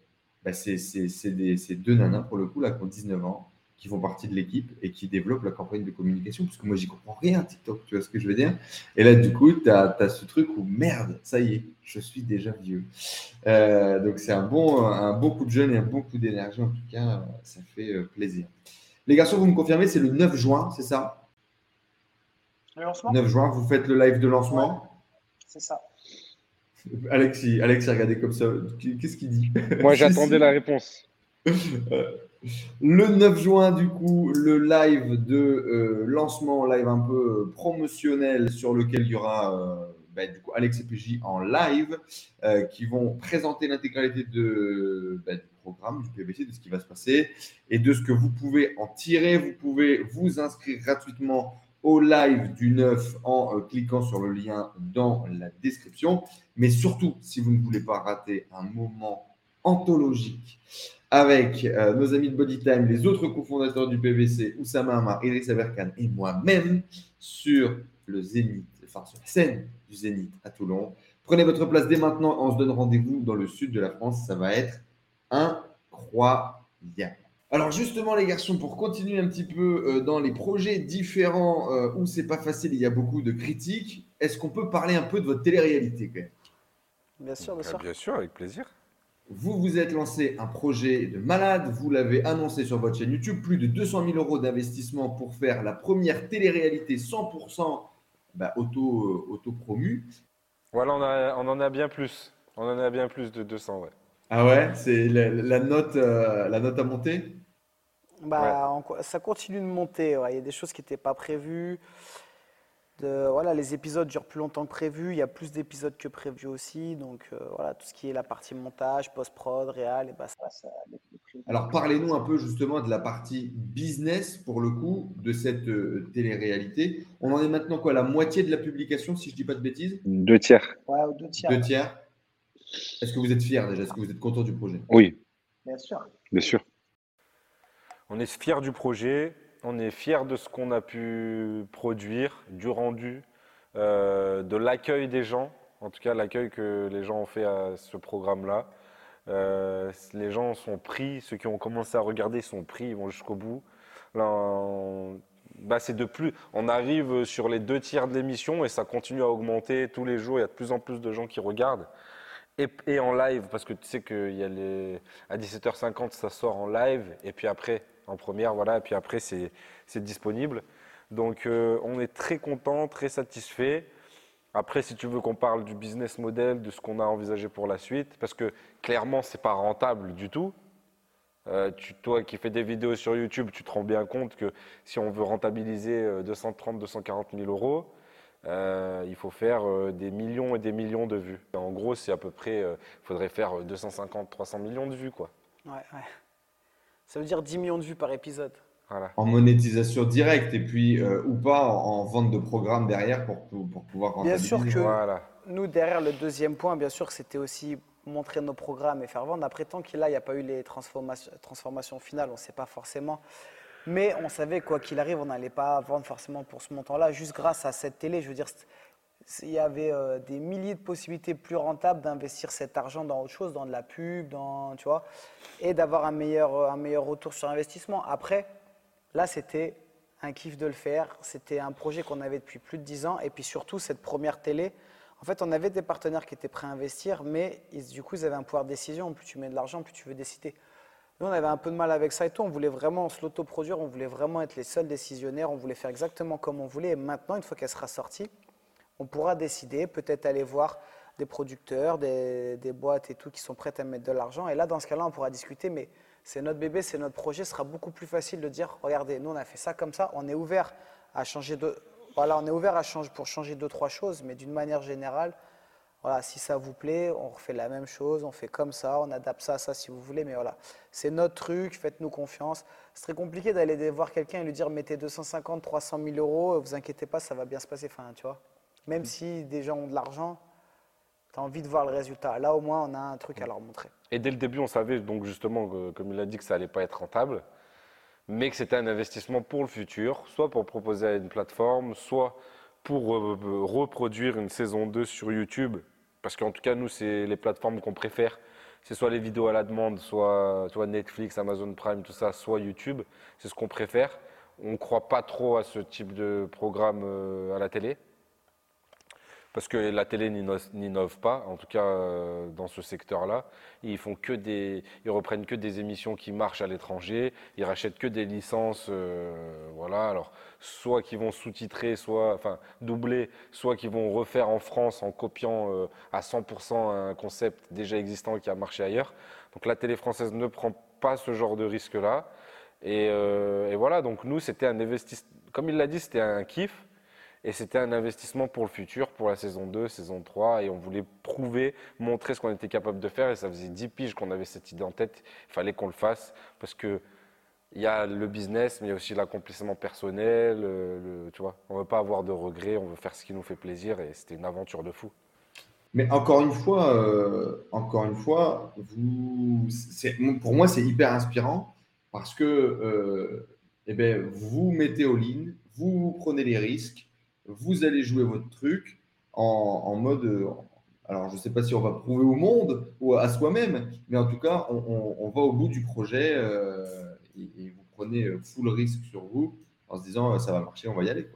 Bah, c'est deux nanas, pour le coup, là, qui ont 19 ans, qui font partie de l'équipe et qui développent la campagne de communication. Parce que moi, j'y comprends rien, TikTok, tu vois ce que je veux dire Et là, du coup, tu as, ce truc où, merde, ça y est, je suis déjà vieux. Euh, donc c'est un bon, un bon coup de jeune et un bon coup d'énergie. En tout cas, ça fait euh, plaisir. Les garçons, vous me confirmez, c'est le 9 juin, c'est ça? Le lancement? 9 juin, vous faites le live de lancement? C'est ça. Alex, il, Alex, regardé comme ça. Qu'est-ce qu'il dit? Moi, j'attendais la réponse. Euh, Le 9 juin, du coup, le live de euh, lancement, live un peu promotionnel sur lequel il y aura euh, bah, du coup, Alex et PJ en live euh, qui vont présenter l'intégralité de, bah, du programme, du PBC, de ce qui va se passer et de ce que vous pouvez en tirer. Vous pouvez vous inscrire gratuitement au live du 9 en cliquant sur le lien dans la description. Mais surtout, si vous ne voulez pas rater un moment anthologique avec euh, nos amis de Bodytime, les autres cofondateurs du PVC, Oussama Amar, Idriss Aberkan et moi-même sur le Zénith, enfin sur la scène du Zénith à Toulon. Prenez votre place dès maintenant. On se donne rendez-vous dans le sud de la France. Ça va être incroyable. Alors justement les garçons, pour continuer un petit peu euh, dans les projets différents euh, où c'est pas facile, il y a beaucoup de critiques. Est-ce qu'on peut parler un peu de votre télé-réalité quand même? Bien sûr, bien Ah, sûr. bien sûr, avec plaisir. Vous vous êtes lancé un projet de malade, vous l'avez annoncé sur votre chaîne YouTube, plus de 200 000 euros d'investissement pour faire la première télé-réalité 100% bah, auto, auto promue. Voilà, on, a- on en a bien plus. On en a bien plus de 200, ouais. Ah ouais, c'est la, la note, euh, la note à monter Bah, ça continue de monter. ouais. Il y a des choses qui n'étaient pas prévues. De, voilà, les épisodes durent plus longtemps que prévu. Il y a plus d'épisodes que prévu aussi. Donc euh, voilà, tout ce qui est la partie montage, post-prod, réal, et bah, ça, ça- les- les prix- Alors parlez-nous un peu justement de la partie business pour le coup de cette euh, télé-réalité. On en est maintenant quoi, la moitié de la publication si je dis pas de bêtises? Deux tiers. Ouais, deux tiers, Deux tiers. Est-ce que vous êtes fiers déjà? Est-ce que vous êtes content du projet? Oui, bien sûr. bien sûr. On est fiers du projet, on est fiers de ce qu'on a pu produire, du rendu, euh, de l'accueil des gens, en tout cas l'accueil que les gens ont fait à ce programme-là. Euh, les gens sont pris, ceux qui ont commencé à regarder sont pris, ils vont jusqu'au bout. Là, on, bah, c'est de plus, on arrive sur les deux tiers de l'émission et ça continue à augmenter tous les jours. Il y a de plus en plus de gens qui regardent. Et, en live, parce que tu sais qu'il y a les, à 17h50, ça sort en live, et puis après, en première, voilà, et puis après, c'est disponible. Donc, euh, on est très content, très satisfait. Après, si tu veux qu'on parle du business model, de ce qu'on a envisagé pour la suite, parce que clairement, c'est pas rentable du tout. Euh, toi qui fais des vidéos sur YouTube, tu te rends bien compte que si on veut rentabiliser euh, 230, 240 000 euros, euh, il faut faire euh, des millions et des millions de vues. En gros, c'est à peu près, il faudrait faire euh, 250, 300 millions de vues, quoi. Ouais, ouais. Ça veut dire 10 millions de vues par épisode. Voilà. En monétisation directe et puis euh, ou pas en, en vente de programmes derrière pour, pour, pour pouvoir Bien sûr rentabiliser. que- Voilà. Nous, derrière le deuxième point, bien sûr, c'était aussi montrer nos programmes et faire vendre. Après, tant qu'il n'y a pas eu les transformations, transformations finales, on ne sait pas forcément. Mais on savait, quoi qu'il arrive, on n'allait pas vendre forcément pour ce montant-là. Juste grâce à cette télé, je veux dire, il y avait euh, des milliers de possibilités plus rentables d'investir cet argent dans autre chose, dans de la pub, dans, tu vois, et d'avoir un meilleur, euh, un meilleur retour sur investissement. Après, là, c'était un kiff de le faire. C'était un projet qu'on avait depuis plus de 10 ans. Et puis surtout, cette première télé, en fait, on avait des partenaires qui étaient prêts à investir, mais du coup, ils avaient un pouvoir de décision. Plus tu mets de l'argent, plus tu veux décider. Nous, on avait un peu de mal avec ça et tout. On voulait vraiment se l'autoproduire, on voulait vraiment être les seuls décisionnaires, on voulait faire exactement comme on voulait. Et maintenant, une fois qu'elle sera sortie, on pourra décider, peut-être aller voir des producteurs, des, boîtes et tout qui sont prêtes à mettre de l'argent. Et là, dans ce cas-là, on pourra discuter, mais c'est notre bébé, c'est notre projet. Ce sera beaucoup plus facile de dire, regardez, nous, on a fait ça comme ça, on est ouvert à changer de... Voilà, on est ouvert à changer, pour changer deux, trois choses, mais d'une manière générale, voilà, si ça vous plaît, on refait la même chose, on fait comme ça, on adapte ça à ça si vous voulez, mais voilà, c'est notre truc, faites-nous confiance. C'est très compliqué d'aller voir quelqu'un et lui dire mettez 250, 300 000 euros, vous inquiétez pas, ça va bien se passer. Enfin, tu vois, même si des gens ont de l'argent, tu as envie de voir le résultat. Là, au moins, on a un truc à leur montrer. Et dès le début, on savait donc justement, que, comme il a dit, que ça allait pas être rentable, mais que c'était un investissement pour le futur, soit pour proposer à une plateforme, soit pour euh, reproduire une saison 2 sur YouTube. Parce qu'en tout cas, nous, c'est les plateformes qu'on préfère. C'est soit les vidéos à la demande, soit, soit Netflix, Amazon Prime, tout ça, soit YouTube. C'est ce qu'on préfère. On ne croit pas trop à ce type de programme euh, à la télé. Parce que la télé n'inno- n'innove pas, en tout cas euh, dans ce secteur-là. Ils font que des, ils reprennent que des émissions qui marchent à l'étranger. Ils rachètent que des licences, euh, voilà. Alors soit qu'ils vont sous-titrer, soit, enfin doubler, soit qu'ils vont refaire en France en copiant euh, à 100% un concept déjà existant qui a marché ailleurs. Donc la télé française ne prend pas ce genre de risque-là. Et, et voilà, donc nous, c'était un investissement, comme il l'a dit, c'était un kiff. Et c'était un investissement pour le futur, pour la saison 2, saison 3. Et on voulait prouver, montrer ce qu'on était capable de faire. Et ça faisait 10 piges qu'on avait cette idée en tête. Il fallait qu'on le fasse parce que il y a le business, mais il y a aussi l'accomplissement personnel. euh, le- tu vois, on veut pas avoir de regrets, on veut faire ce qui nous fait plaisir. Et c'était une aventure de fou. Mais encore une fois, euh, encore une fois, pour moi, c'est hyper inspirant parce que euh, eh ben, vous mettez au ligne, vous prenez les risques, vous allez jouer votre truc en, mode. euh, alors, je ne sais pas si on va prouver au monde ou à soi-même, mais en tout cas, on, va au bout du projet euh, et, vous prenez euh, full risque sur vous en se disant euh, ça va marcher, on va y aller.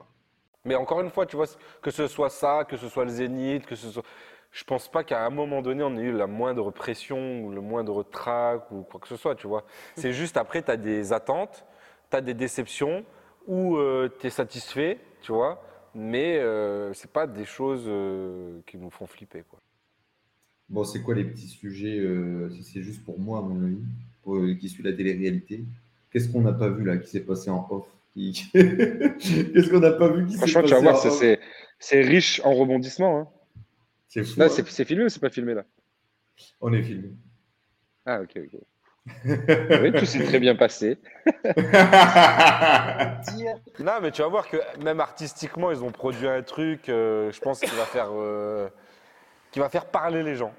Mais encore une fois, tu vois, que ce soit ça, que ce soit le Zénith, que ce soit. Je pense pas qu'à un moment donné, on ait eu la moindre pression ou le moindre trac ou quoi que ce soit, tu vois. C'est juste après, tu as des attentes, tu as des déceptions ou tu es satisfait, tu vois. Mais euh, c'est pas des choses euh, qui nous font flipper, quoi. Bon, c'est quoi les petits sujets euh, C'est juste pour moi, à mon avis, pour, euh, qui suit la télé-réalité? Qu'est-ce qu'on n'a pas vu là, qui s'est passé en off? Qui- Qu'est-ce qu'on n'a pas vu qui s'est Franchement, passé tu vas voir, ça, c'est c'est riche en rebondissements. Hein. C'est fou. Là, hein c'est c'est filmé ou c'est pas filmé là? On est filmé. Ah, ok, ok. Oui, tout s'est très bien passé. Non, mais tu vas voir que même artistiquement, ils ont produit un truc, euh, je pense, qui va faire, euh, qui va faire parler les gens.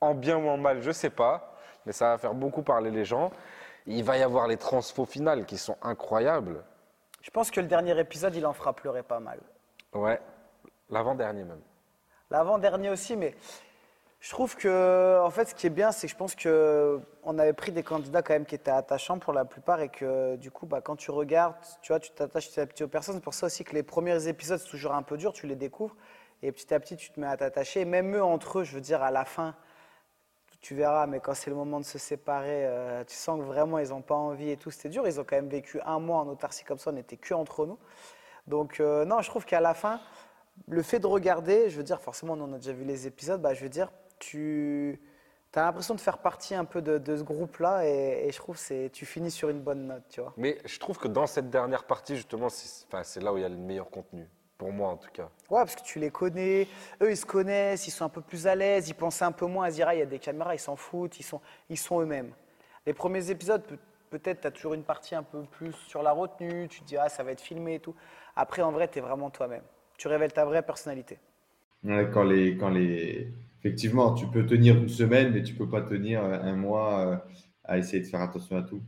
En bien ou en mal, je sais pas, mais ça va faire beaucoup parler les gens. Il va y avoir les transfos finales qui sont incroyables. Je pense que le dernier épisode, il en fera pleurer pas mal. Ouais, l'avant-dernier même. L'avant-dernier aussi, mais je trouve que, en fait, ce qui est bien, c'est que je pense que on avait pris des candidats quand même qui étaient attachants pour la plupart et que du coup, bah, quand tu regardes, tu vois, tu t'attaches petit à petit aux personnes. C'est pour ça aussi que les premiers épisodes, c'est toujours un peu dur, tu les découvres et petit à petit, tu te mets à t'attacher. Même eux, entre eux, je veux dire, à la fin, tu verras, mais quand c'est le moment de se séparer, euh, tu sens que vraiment, ils n'ont pas envie et tout. C'était dur. Ils ont quand même vécu un mois en autarcie comme ça, on n'était que entre nous. Donc, euh, non, je trouve qu'à la fin, le fait de regarder, je veux dire, forcément, on a déjà vu les épisodes, bah, je veux dire, tu as l'impression de faire partie un peu de, de ce groupe-là et, et je trouve que tu finis sur une bonne note, tu vois. Mais je trouve que dans cette dernière partie, justement, c'est enfin, là où il y a le meilleur contenu. Pour moi, en tout cas. Ouais, parce que tu les connais, eux, ils se connaissent, ils sont un peu plus à l'aise, ils pensent un peu moins à se dire, ah, il y a des caméras, ils s'en foutent, ils sont, ils sont eux-mêmes. Les premiers épisodes, peut- peut-être, tu as toujours une partie un peu plus sur la retenue, tu te dis, ah, ça va être filmé et tout. Après, en vrai, tu es vraiment toi-même. Tu révèles ta vraie personnalité. Ouais, quand les, quand les... Effectivement, tu peux tenir une semaine, mais tu peux pas tenir euh, un mois euh, à essayer de faire attention à tout.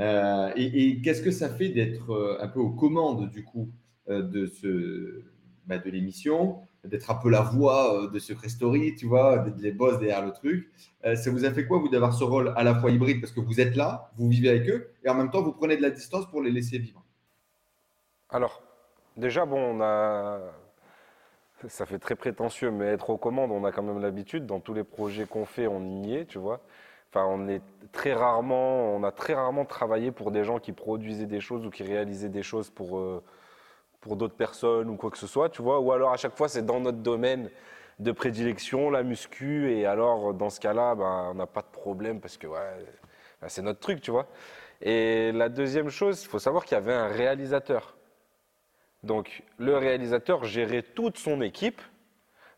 Euh, et qu'est-ce que ça fait d'être un peu aux commandes du coup de, ce, bah, de l'émission, d'être un peu la voix de Secret Story, tu vois, d'être les boss derrière le truc. Ça vous a fait quoi, vous, d'avoir ce rôle à la fois hybride, parce que vous êtes là, vous vivez avec eux, et en même temps, vous prenez de la distance pour les laisser vivre? Alors, déjà, bon, on a. Ça fait très prétentieux, mais être aux commandes, on a quand même l'habitude. Dans tous les projets qu'on fait, on y est, tu vois. Enfin, on est très rarement, on a très rarement travaillé pour des gens qui produisaient des choses ou qui réalisaient des choses pour, euh, pour d'autres personnes ou quoi que ce soit, tu vois. Ou alors, à chaque fois, c'est dans notre domaine de prédilection, la muscu, et alors, dans ce cas-là, ben, on n'a pas de problème parce que, ouais, ben, c'est notre truc, tu vois. Et la deuxième chose, il faut savoir qu'il y avait un réalisateur. Donc le réalisateur gérait toute son équipe.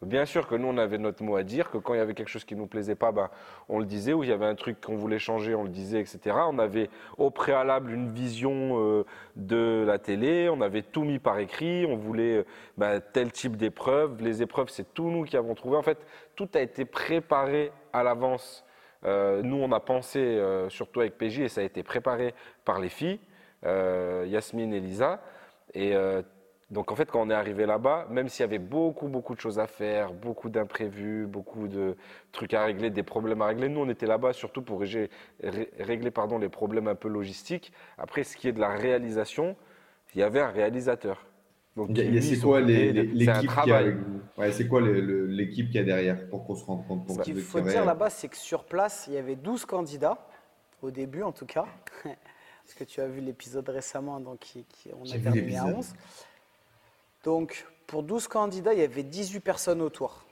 Bien sûr que nous, on avait notre mot à dire, que quand il y avait quelque chose qui ne nous plaisait pas, ben, on le disait, ou il y avait un truc qu'on voulait changer, on le disait, etc. On avait au préalable une vision euh, de la télé, on avait tout mis par écrit, on voulait euh, ben, tel type d'épreuve. Les épreuves, c'est tout nous qui avons trouvé. En fait, tout a été préparé à l'avance. Euh, nous, on a pensé, surtout avec PJ, et ça a été préparé par les filles, Yasmine et Lisa. Et donc, en fait, quand on est arrivé là-bas, même s'il y avait beaucoup, beaucoup de choses à faire, beaucoup d'imprévus, beaucoup de trucs à régler, des problèmes à régler, nous, on était là-bas surtout pour régler, ré- régler pardon, les problèmes un peu logistiques. Après, ce qui est de la réalisation, il y avait un réalisateur. Donc, C'est quoi l'équipe qui a Ouais, C'est quoi l'équipe qui a derrière pour qu'on se rende compte pour Ce qu'il faut dire là-bas, c'est que sur place, il y avait 12 candidats, au début en tout cas. Parce que tu as vu l'épisode récemment, donc qui- qui- on a terminé à l'épisode. 11. Donc, pour 12 candidats, il y avait 18 personnes autour.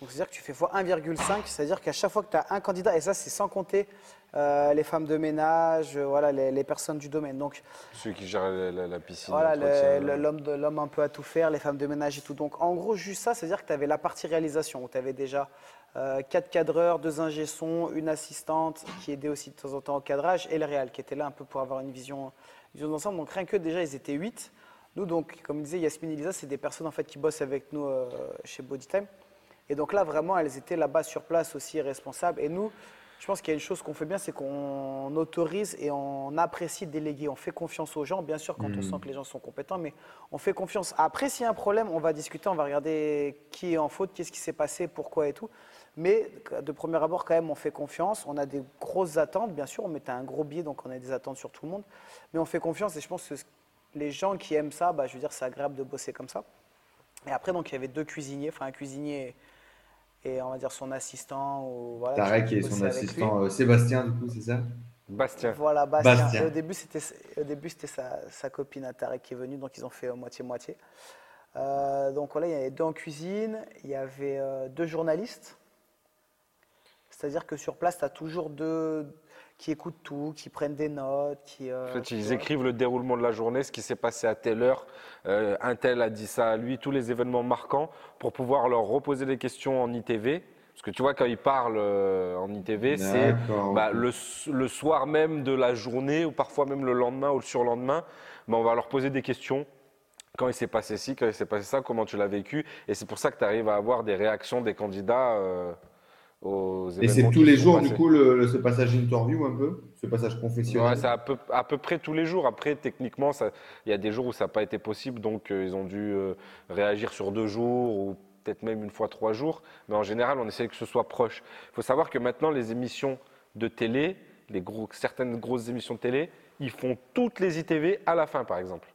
Donc c'est-à-dire que tu fais x 1,5, c'est-à-dire qu'à chaque fois que tu as un candidat, et ça c'est sans compter euh, les femmes de ménage, euh, voilà, les, les personnes du domaine. Donc Ceux qui gèrent la, la- la piscine. voilà, le- l'homme de- l'homme un peu à tout faire, les femmes de ménage et tout. Donc en gros, juste ça, c'est-à-dire que tu avais la partie réalisation, où tu avais déjà euh, quatre cadreurs, deux ingé une assistante qui aidait aussi de temps en temps au cadrage, et le réal qui était là un peu pour avoir une vision, vision d'ensemble. Donc rien que déjà, ils étaient huit. Nous, donc, comme disait Yasmine et Lisa, c'est des personnes en fait qui bossent avec nous euh, chez Bodytime. Et donc là, vraiment, elles étaient là-bas sur place aussi responsables. Et nous, je pense qu'il y a une chose qu'on fait bien, c'est qu'on autorise et on apprécie déléguer. On fait confiance aux gens, bien sûr, quand on sent que les gens sont compétents, mais on fait confiance. Après, s'il y a un problème, on va discuter, on va regarder qui est en faute, qu'est-ce qui s'est passé, pourquoi et tout. Mais de premier abord, quand même, on fait confiance. On a des grosses attentes, bien sûr. On mettait un gros billet, donc on a des attentes sur tout le monde. Mais on fait confiance et je pense que les gens qui aiment ça, bah, je veux dire, c'est agréable de bosser comme ça. Et après, donc, il y avait deux cuisiniers, enfin un cuisinier et on va dire son assistant. Ou, voilà, Tarek et son assistant euh, Sébastien, du coup, c'est ça? Bastien. Voilà, Bastien. Bastien. Et au début, c'était, au début, c'était sa, sa copine à Tarek qui est venue, donc ils ont fait euh, moitié-moitié. Euh, donc voilà, il y avait deux en cuisine, il y avait euh, deux journalistes. C'est-à-dire que sur place, tu as toujours deux qui écoutent tout, qui prennent des notes, qui. euh, En fait, tu ils vois. écrivent le déroulement de la journée, ce qui s'est passé à telle heure, euh, un tel a dit ça à lui, tous les événements marquants, pour pouvoir leur reposer des questions en ITV. Parce que tu vois, quand ils parlent euh, en ITV, c'est bah, le soir même de la journée, ou parfois même le lendemain ou le surlendemain, bah, on va leur poser des questions. Quand il s'est passé ci, quand il s'est passé ça, comment tu l'as vécu? Et c'est pour ça que tu arrives à avoir des réactions des candidats euh, aux Et c'est tous les jours, du coup, le, le- ce passage interview un peu Ce passage confessionnel? Ouais, c'est à peu, à peu près tous les jours. Après, techniquement, il y a des jours où ça n'a pas été possible, donc euh, ils ont dû euh, réagir sur deux jours ou peut-être même une fois trois jours. Mais en général, on essaie que ce soit proche. Il faut savoir que maintenant, les émissions de télé, les gros, certaines grosses émissions de télé, ils font toutes les ITV à la fin, par exemple.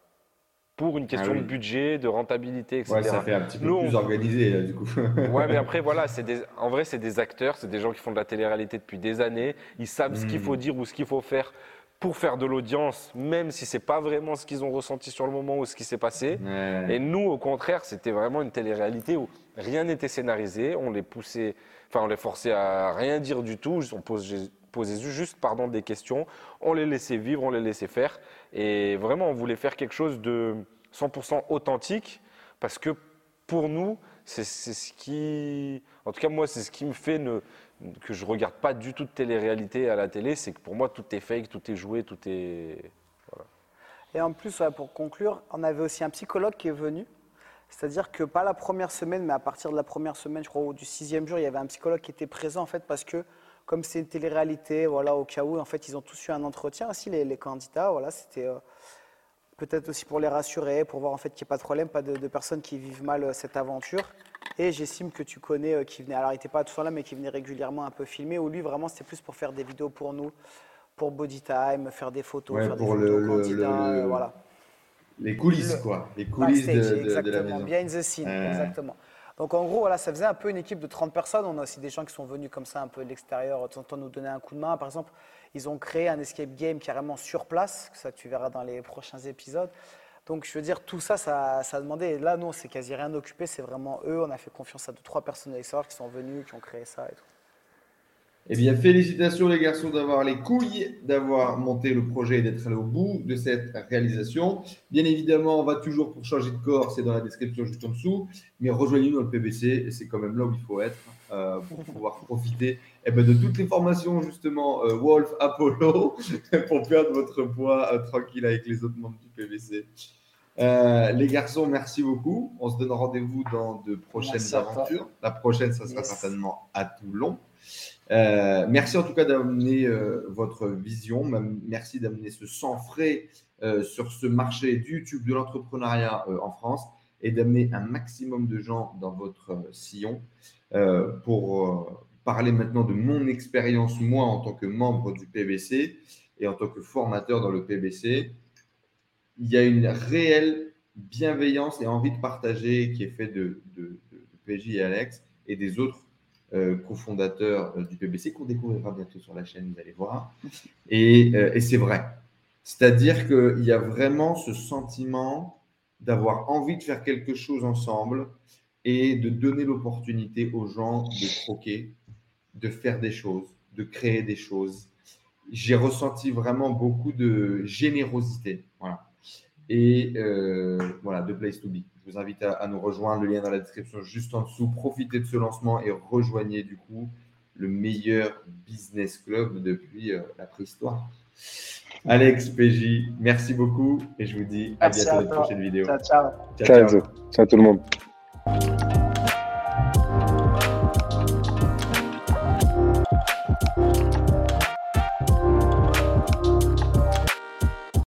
Pour une question Ah oui. de budget, de rentabilité, etc. Ouais, ça fait un petit peu Nous, on- plus organisé, là, du coup. Ouais, mais après, voilà, des, en vrai, c'est des acteurs, c'est des gens qui font de la télé-réalité depuis des années. Ils savent ce qu'il faut dire ou ce qu'il faut faire pour faire de l'audience, même si c'est pas vraiment ce qu'ils ont ressenti sur le moment ou ce qui s'est passé. Ouais. Et nous, au contraire, c'était vraiment une télé-réalité où rien n'était scénarisé. On les poussait, enfin, on les forçait à rien dire du tout. On posait, posait juste, pardon, des questions. On les laissait vivre, on les laissait faire. Et vraiment, on voulait faire quelque chose de 100% authentique parce que pour nous, c'est ce qui, en tout cas moi, c'est ce qui me fait ne, que je regarde pas du tout de télé-réalité à la télé, c'est que pour moi tout est fake, tout est joué, tout est. Et en plus, pour conclure, on avait aussi un psychologue qui est venu. C'est-à-dire que pas la première semaine, mais à partir de la première semaine, je crois, ou du sixième jour, il y avait un psychologue qui était présent en fait parce que comme c'est une télé-réalité, voilà, au cas où, en fait, ils ont tous eu un entretien aussi, les, les candidats. Voilà, c'était euh, peut-être aussi pour les rassurer, pour voir en fait qu'il n'y ait pas de problème, pas de, de personnes qui vivent mal euh, cette aventure. Et j'estime que tu connais, euh, qui venait, alors il n'était pas tout temps là, mais qui venait régulièrement un peu filmer, où lui vraiment c'était plus pour faire des vidéos pour nous, pour Body Time, faire des photos, Ouais, faire des photos le- aux le- candidats, le- voilà. Les coulisses, quoi. Les coulisses de, de- de la maison. behind the scene, exactement. Donc en gros, voilà, ça faisait un peu une équipe de 30 personnes. On a aussi des gens qui sont venus comme ça un peu de l'extérieur, de temps en temps nous donner un coup de main. Par exemple, ils ont créé un escape game carrément sur place, ça tu verras dans les prochains épisodes. Donc je veux dire, tout ça, ça, ça a demandé. Et là, nous, on s'est quasi rien occupé, c'est vraiment eux. On a fait confiance à deux, trois personnes de l'extérieur qui sont venus, qui ont créé ça et tout. Eh bien, félicitations les garçons d'avoir les couilles, d'avoir monté le projet et d'être allé au bout de cette réalisation. Bien évidemment, on va toujours pour changer de corps, c'est dans la description juste en dessous. Mais rejoignez-nous dans le PBC, et c'est quand même là où il faut être euh, pour pouvoir profiter eh ben, de toutes les formations justement euh, Wolf, Apollo, pour perdre votre poids euh, tranquille avec les autres membres du PBC. Euh, les garçons, merci beaucoup. On se donne rendez-vous dans de prochaines Merci aventures. La prochaine, ça sera Yes. certainement à Toulon. Euh, merci en tout cas d'amener euh, votre vision. Merci d'amener ce sang frais euh, sur ce marché du YouTube de l'entrepreneuriat en France et d'amener un maximum de gens dans votre sillon pour parler maintenant de mon expérience, moi, en tant que membre du PBC et en tant que formateur dans le PBC. Il y a une réelle bienveillance et envie de partager qui est faite de, de, de- de PJ et Alex et des autres euh, cofondateurs euh, du PBC qu'on découvrira bientôt sur la chaîne, vous allez voir. Et, euh, et c'est vrai. C'est-à-dire qu'il y a vraiment ce sentiment d'avoir envie de faire quelque chose ensemble, et de donner l'opportunité aux gens de croquer, de faire des choses, de créer des choses. J'ai ressenti vraiment beaucoup de générosité. Voilà. Et euh, voilà, de Place to Be. Je vous invite à, à nous rejoindre. Le lien dans la description juste en dessous. Profitez de ce lancement et rejoignez du coup le meilleur business club depuis euh, la préhistoire. Alex, PJ, merci beaucoup et je vous dis à Merci bientôt à dans une prochaine vidéo. Ciao, ciao. Ciao, ciao. Ciao, ciao tout le monde.